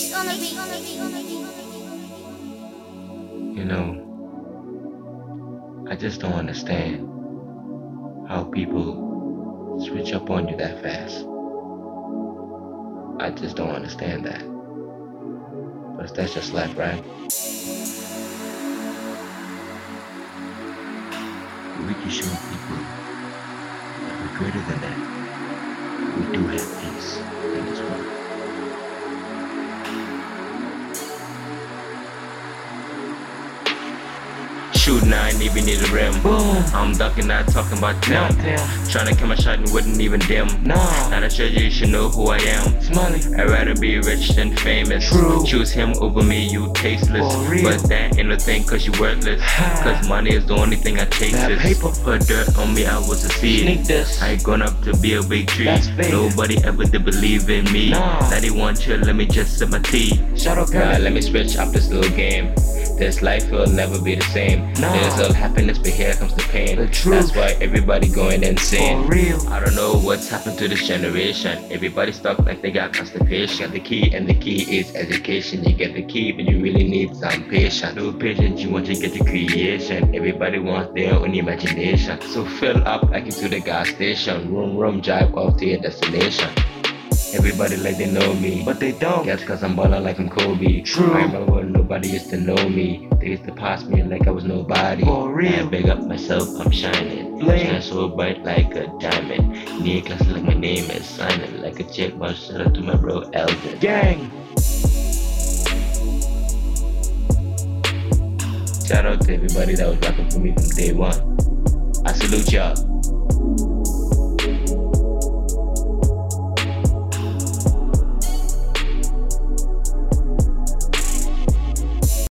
You know, I just don't understand how people switch up on you that fast. I just don't understand that. But that's just life, right? We can show people that we're greater than that. We do have peace Shooting, I ain't even need a rim. Boom. I'm ducking, not talking about them. Trying to kill my shot and wouldn't even dim. No. Now that shows you, you should know who I am. Smiley. I'd rather be rich than famous. True. Choose him over me, you tasteless. But that ain't a thing cause you worthless. Cause money is the only thing I chase. That paper. Put dirt on me, I was a seed. Sneak this. I ain't grown up to be a big tree. Nobody ever did believe in me. Nah. They want you, let me just sip my tea. Out Nah, girl. let me switch up this little game. This life will never be the same. Nah. There's all happiness, but here comes the pain. The truth. That's why everybody going insane. For real. I don't know what's happened to this generation. Everybody stuck like they got constipation. The key and the key is education. You get the key, but you really need some patience. No patience, you want to get the creation. Everybody wants their own imagination. So fill up like into the gas station. Room, room, drive off to your destination. Everybody like they know me. But they don't. Guess cause I'm ballin' like I'm Kobe. True. I remember when nobody used to know me. They used to pass me like I was nobody. For real. I big up myself, I'm shining. Shine so bright like a diamond. Near class like my name is signing like a chick. But shout out to my bro Elvin. Gang. Shout out to everybody that was rocking for me from day one. I salute y'all.